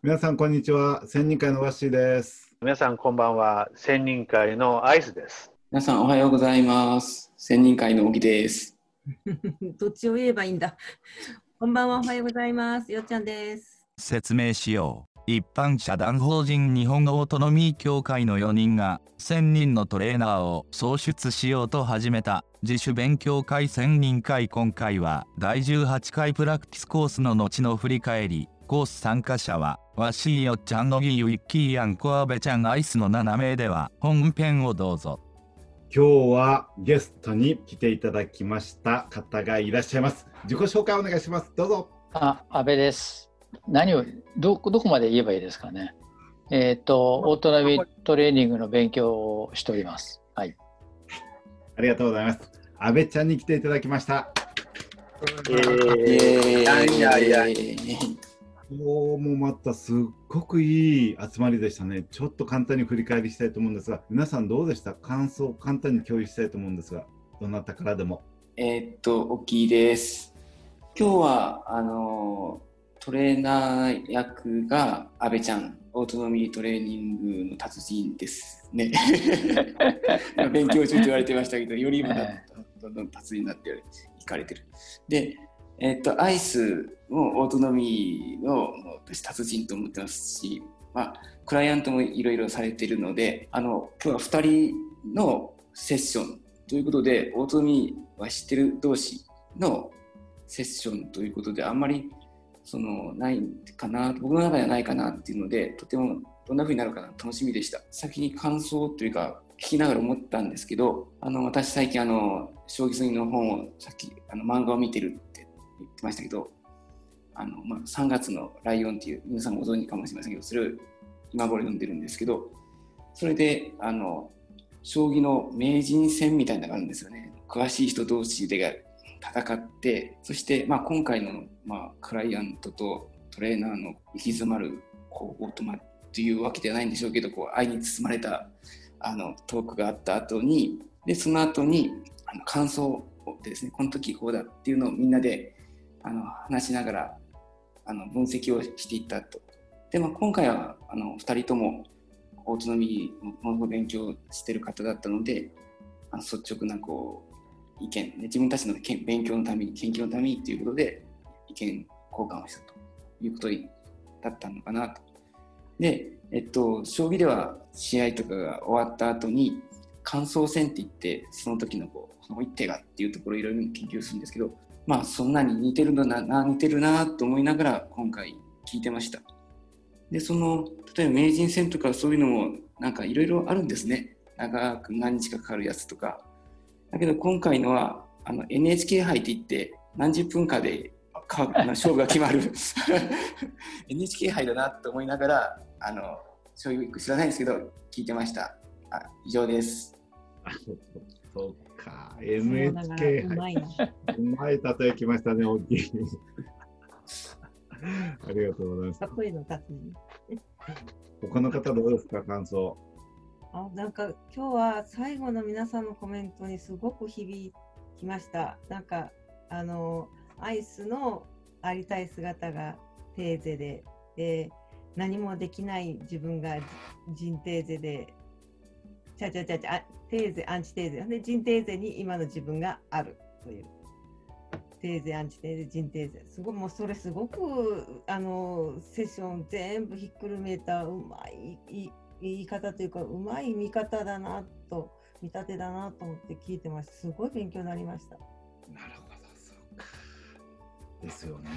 皆さんこんにちは。千人会のワッシーです。皆さんこんばんは。千人会のアイスです。皆さんおはようございます。千人会の小木です。どっちを言えばいいんだ。こんばんはおはようございます。よっちゃんです。説明しよう。一般社団法人日本オートノミー協会の4人が1000人のトレーナーを創出しようと始めた。自主勉強会1000人会。今回は第18回プラクティスコースの後の振り返りコース参加者はわしよっちゃんのぎウィッキーやんこあべちゃんアイスの7名では本編をどうぞ。今日はゲストに来ていただきました方がいらっしゃいます。自己紹介お願いします。どうぞ。あ、安倍です。何をどどこまで言えばいいですかね。えっ、ー、とオートナビトレーニングの勉強をしております。はい。ありがとうございます。安倍ちゃんに来ていただきました。えー、いやいやいや今日もまたすっごくいい集まりでしたね。ちょっと簡単に振り返りしたいと思うんですが、皆さんどうでした？感想を簡単に共有したいと思うんですが、どなたからでも。えー、っと、大きいです。今日は、あの、トレーナー役が阿部ちゃん、オートノミートレーニングの達人ですね。勉強中と言われてましたけど、よりまだどんどん達人になっていかれてる。で、えっと、アイスもオートノミーの私達人と思ってますし、まあ、クライアントもいろいろされてるのであの今日は2人のセッションということでオートノミーは知ってる同士のセッションということであんまりそのないかな僕の中ではないかなっていうのでとてもどんな風になるかな楽しみでした。先に感想というか聞きながら思ったんですけどあの私最近あの将棋の本をさっきあの漫画を見てる言ってましたけど、あのまあ、3月のライオンっていう皆さんご存知かもしれませんけどそれを今頃読んでるんですけどそれであの将棋の名人戦みたいなのがあるんですよね。詳しい人同士で戦ってそして、まあ、今回の、まあ、クライアントとトレーナーの行き詰まるこうオートマっていうわけではないんでしょうけどこう愛に包まれたあのトークがあった後にでその後にあの感想でですねこの時こうだっていうのをみんなであの話しながらあの分析をしていったと。で、も今回はあの2人ともオートノミーの勉強してる方だったのであの率直なこう意見、ね、自分たちの勉強のために研究のためにということで意見交換をしたということだったのかなと。で、えっと、将棋では試合とかが終わった後に感想戦って言ってその時のこうその一手がっていうところをいろいろ研究するんですけどまあそんなに似てるのな似てるなと思いながら今回聞いてました。でその例えば名人戦とかそういうのもなんかいろいろあるんですね。長く何日かかかるやつとか。だけど今回のはあの NHK 杯って言って何十分かでか勝負が決まる。NHK 杯だなと思いながらあのそういう知らないんですけど聞いてました。あ以上です。そうか、NHK うまいうまい例えきましたね、大きい。ありがとうございます。声の達人。他の方どうですか、感想。あなんか今日は最後の皆さんのコメントにすごく響きました。なんかあのアイスのありたい姿がテーゼで、で何もできない自分が人テーゼでちゃちゃちゃちゃテーゼアンチテーゼ。で人テーゼに今の自分がある。という。テーゼアンチテーゼ人テーゼ。すごいもうそれすごくあのセッション全部ひっくるめたうまい言い方というかうまい見方だなと見立てだなと思って聞いてましたすごい勉強になりました。なるほど。そうか。ですよね。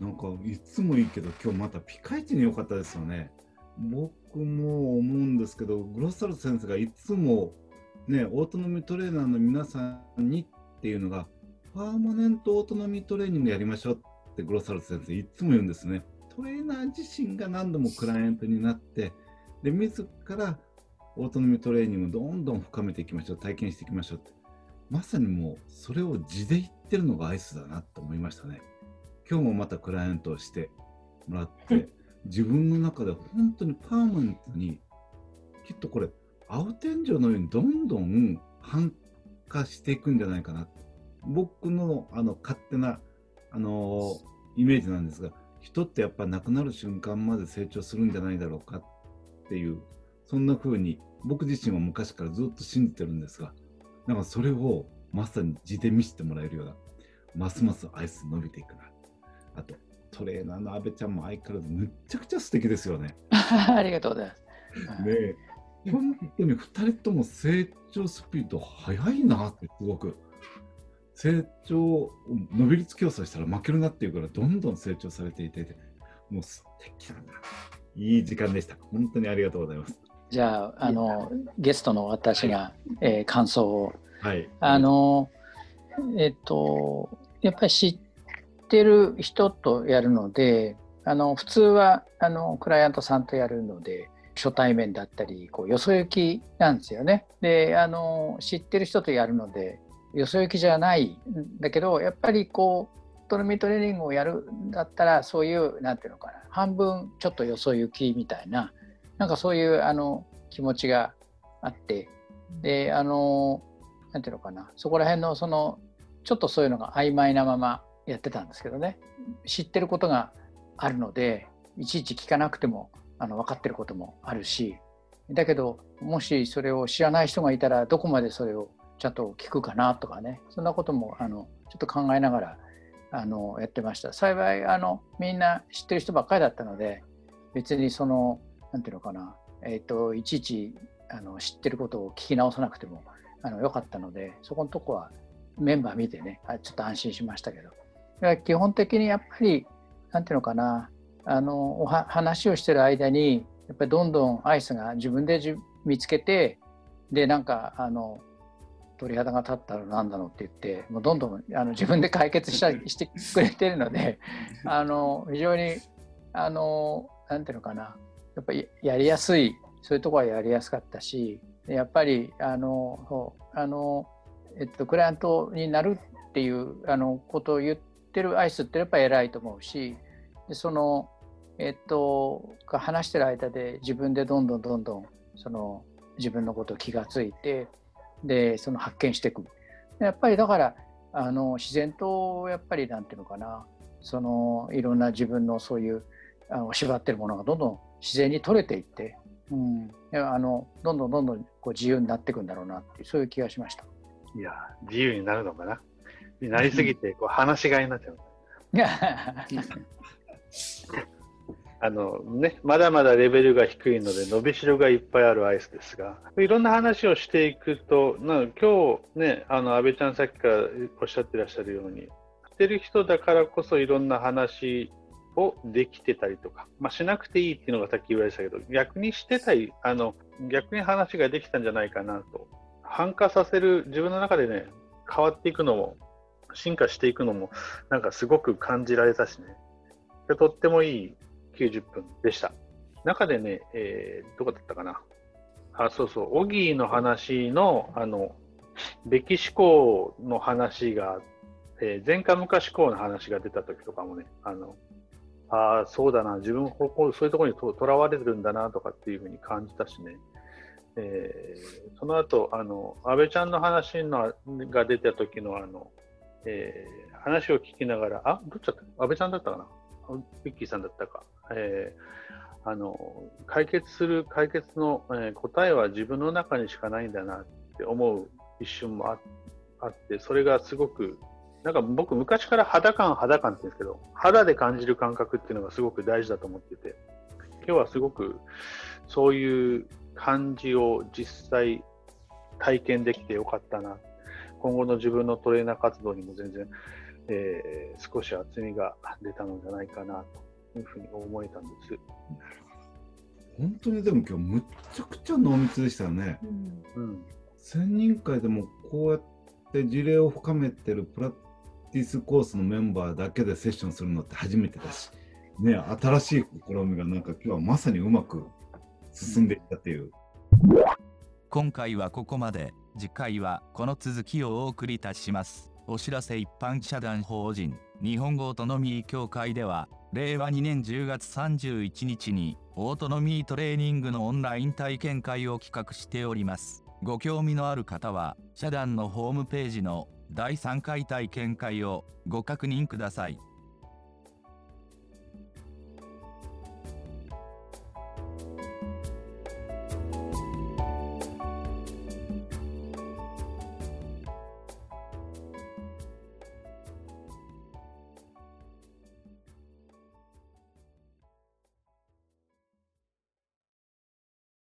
なんかいつもいいけど今日またピカイチに良かったですよね。僕僕も思うんですけどグロッサル先生がいつもねオートノミートレーナーの皆さんにっていうのがパーマネントオートノミートレーニングやりましょうってグロッサル先生いつも言うんですね。トレーナー自身が何度もクライアントになってで自らオートノミートレーニングをどんどん深めていきましょう体験していきましょうって。まさにもうそれを地で言ってるのがアイスだなと思いましたね。今日もまたクライアントをしてもらって自分の中で本当にパーマネントにきっとこれ青天井のようにどんどん繁華していくんじゃないかな。僕のあの勝手なあのイメージなんですが人ってやっぱ亡くなる瞬間まで成長するんじゃないだろうかっていうそんな風に僕自身は昔からずっと信じてるんですがなんかそれをまさに字で見せてもらえるようなますますアイス伸びていくな。あとトレーナーの阿部ちゃんも相変わらずむっちゃくちゃ素敵ですよね。ありがとうございます。ねえ。本当に2人とも成長スピード速いなってすごく。成長伸び率競争したら負けるなっていうからどんどん成長されていてもう素敵だな。いい時間でした。本当にありがとうございます。じゃあ、あの、ゲストの私が、えー感想を。はい。あの、えっと、やっぱり知ってる人とやるので、あの、普通は、あの、クライアントさんとやるので、初対面だったり、こう、よそ行きなんですよね。で、あの、知ってる人とやるので、よそ行きじゃないんだけど、やっぱりこう、トレミトレーニングをやるんだったら、そういう、なんていうのかな、半分ちょっとよそ行きみたいな、なんかそういうあの気持ちがあって、で、あの、なんていうのかな、そこら辺のその、ちょっとそういうのが曖昧なままやってたんですけどね、知ってることがあるので、いちいち聞かなくてもあの分かってることもあるし、だけど、もしそれを知らない人がいたら、どこまでそれをちゃんと聞くかなとかね、そんなこともあのちょっと考えながらあのやってました。幸いあの、みんな知ってる人ばっかりだったので、別にその、なんていうのかな、えっ、と、いちいちあの知ってることを聞き直さなくてもあのよかったので、そこのとこはメンバー見てね、あちょっと安心しましたけど、基本的にやっぱり、なんていうのかな、あのおは話をしてる間に、やっぱりどんどんアイスが自分でじ見つけて、で、なんか、あの、鳥肌が立ったらなんだろうって言って、もうどんどんあの自分で解決したり してくれてるので、あの非常に、あの、なんていうのかな、やっぱりやりやすい、そういうところはやりやすかったし、やっぱり、あの、そうあの、えっと、クライアントになるっていうあのことを言っててるアイスってやっぱ偉いと思うし、でその、えっと、話してる間で自分でどんどんどんどんその自分のことを気がついて、で、その発見していく。やっぱりだから、あの自然とやっぱりなんていうのかな、そのいろんな自分のそういうあの縛ってるものがどんどん自然に取れていって、うん、いあのどんどんどんどんこう自由になっていくんだろうなっていうそういう気がしました。いや、自由になるのかな。になりすぎて、こう、話し飼いになっちゃう。あのね、まだまだレベルが低いので、伸びしろがいっぱいあるアイスですが、いろんな話をしていくと、な今日ね、あの安倍ちゃんさっきからおっしゃってらっしゃるように、知ってる人だからこそいろんな話をできてたりとか、まあ、しなくていいっていうのがさっき言われてたけど、逆にしてたい、あの逆に話ができたんじゃないかなと、反化させる、自分の中でね、変わっていくのも、進化していくのも、なんかすごく感じられたしね、とってもいい90分でした。中でね、えーどこだったかな。あ、そうそう、オギーの話の、あの、べき思考の話が、えー前科昔思考の話が出た時とかもね、あの、ああ、そうだな、自分ここそういうところにとらわれてるんだなとかっていうふうに感じたしね。えーその後、あの、安倍ちゃんの話のが出た時の、あの、えー話を聞きながら、あ、どっちだった？安倍ちゃんだったかな？ビッキーさんだったか。えーあの、解決する、解決の、えー答えは自分の中にしかないんだなって思う一瞬もあって、それがすごく、なんか僕昔から肌感、肌感って言うんですけど、肌で感じる感覚っていうのがすごく大事だと思ってて、今日はすごくそういう感じを実際体験できてよかったな。今後の自分のトレーナー活動にも全然、えー少し厚みが出たのじゃないかなというふうに思えたんです。本当にでも今日むっちゃくちゃ濃密でしたよね。うんうん。専任会でもこうやって事例を深めてるプラティスコースのメンバーだけでセッションするのって初めてだし、ね、新しい試みがなんか今日はまさにうまく進んでいったっていう。今回はここまで次回はこの続きをお送りいたします。お知らせ一般社団法人日本語オートノミー協会では令和2年10月31日にオートノミートレーニングのオンライン体験会を企画しております。ご興味のある方は社団のホームページの第3回体験会をご確認ください。